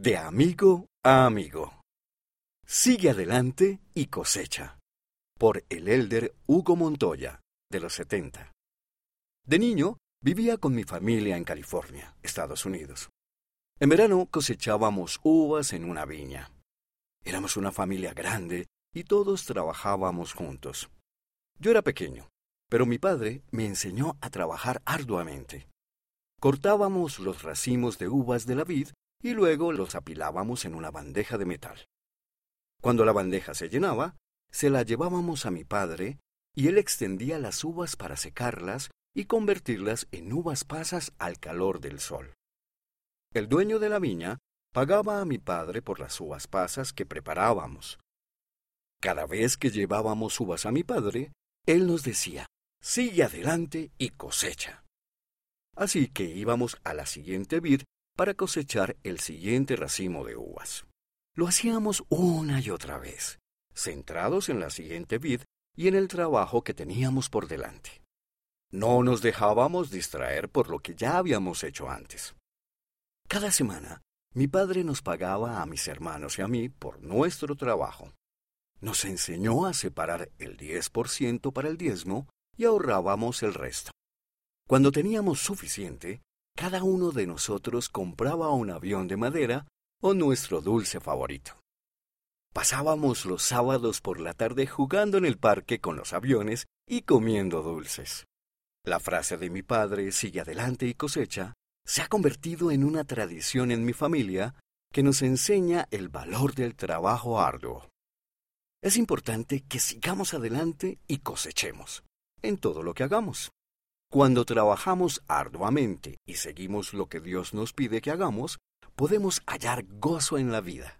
De amigo a amigo. Sigue adelante y cosecha. Por el elder Hugo Montoya, de los 70. De niño, vivía con mi familia en California, Estados Unidos. En verano cosechábamos uvas en una viña. Éramos una familia grande y todos trabajábamos juntos. Yo era pequeño, pero mi padre me enseñó a trabajar arduamente. Cortábamos los racimos de uvas de la vid y luego los apilábamos en una bandeja de metal. Cuando la bandeja se llenaba, se la llevábamos a mi padre y él extendía las uvas para secarlas y convertirlas en uvas pasas al calor del sol. El dueño de la viña pagaba a mi padre por las uvas pasas que preparábamos. Cada vez que llevábamos uvas a mi padre, él nos decía, sigue adelante y cosecha. Así que íbamos a la siguiente vid para cosechar el siguiente racimo de uvas. Lo hacíamos una y otra vez, centrados en la siguiente vid y en el trabajo que teníamos por delante. No nos dejábamos distraer por lo que ya habíamos hecho antes. Cada semana, mi padre nos pagaba a mis hermanos y a mí por nuestro trabajo. Nos enseñó a separar el 10% para el diezmo y ahorrábamos el resto. Cuando teníamos suficiente, cada uno de nosotros compraba un avión de madera o nuestro dulce favorito. Pasábamos los sábados por la tarde jugando en el parque con los aviones y comiendo dulces. La frase de mi padre, sigue adelante y cosecha, se ha convertido en una tradición en mi familia que nos enseña el valor del trabajo arduo. Es importante que sigamos adelante y cosechemos en todo lo que hagamos. Cuando trabajamos arduamente y seguimos lo que Dios nos pide que hagamos, podemos hallar gozo en la vida.